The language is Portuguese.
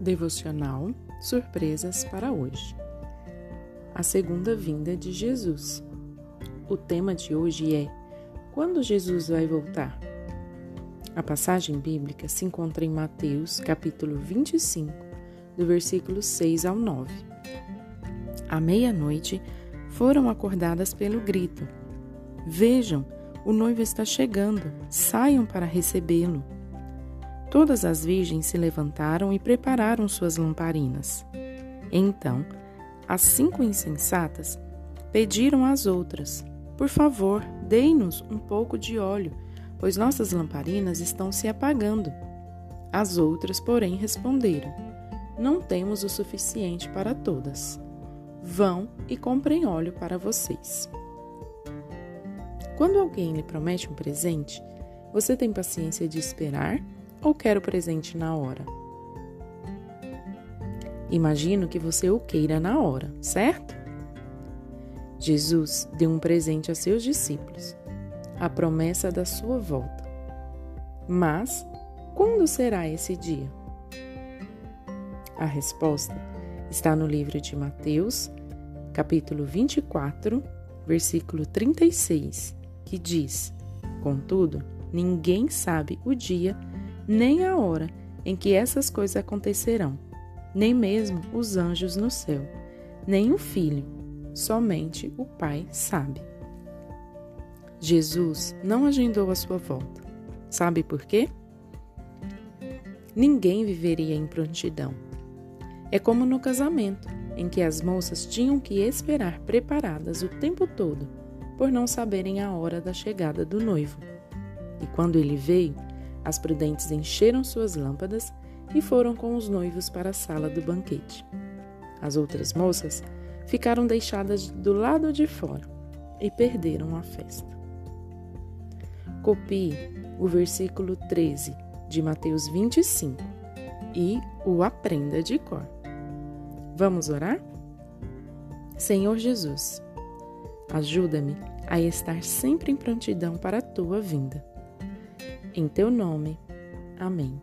Devocional Surpresas para hoje. A segunda vinda de Jesus. O tema de hoje é Quando Jesus vai voltar? A passagem bíblica se encontra em Mateus, capítulo 25, do versículo 6 ao 9. À meia-noite, foram acordadas pelo grito: Vejam, o noivo está chegando, saiam para recebê-lo. Todas as virgens se levantaram e prepararam suas lamparinas. Então, as cinco insensatas pediram às outras: Por favor, dei-nos um pouco de óleo, pois nossas lamparinas estão se apagando. As outras, porém, responderam: Não temos o suficiente para todas. Vão e comprem óleo para vocês. Quando alguém lhe promete um presente, você tem paciência de esperar ou quer o presente na hora? Imagino que você o queira na hora, certo? Jesus deu um presente a seus discípulos, a promessa da sua volta. Mas quando será esse dia? A resposta está no livro de Mateus, capítulo 24, versículo 36, que diz: Contudo, ninguém sabe o dia nem a hora em que essas coisas acontecerão, nem mesmo os anjos no céu, nem o Filho, somente o Pai sabe. Jesus não agendou a sua volta. Sabe por quê? Ninguém viveria em prontidão. É como no casamento, em que as moças tinham que esperar preparadas o tempo todo, por não saberem a hora da chegada do noivo. E quando ele veio, as prudentes encheram suas lâmpadas e foram com os noivos para a sala do banquete. As outras moças ficaram deixadas do lado de fora e perderam a festa. Copie o versículo 13 de Mateus 25 e o aprenda de cor. Vamos orar? Senhor Jesus, ajuda-me a estar sempre em prontidão para a tua vinda em teu nome. Amém.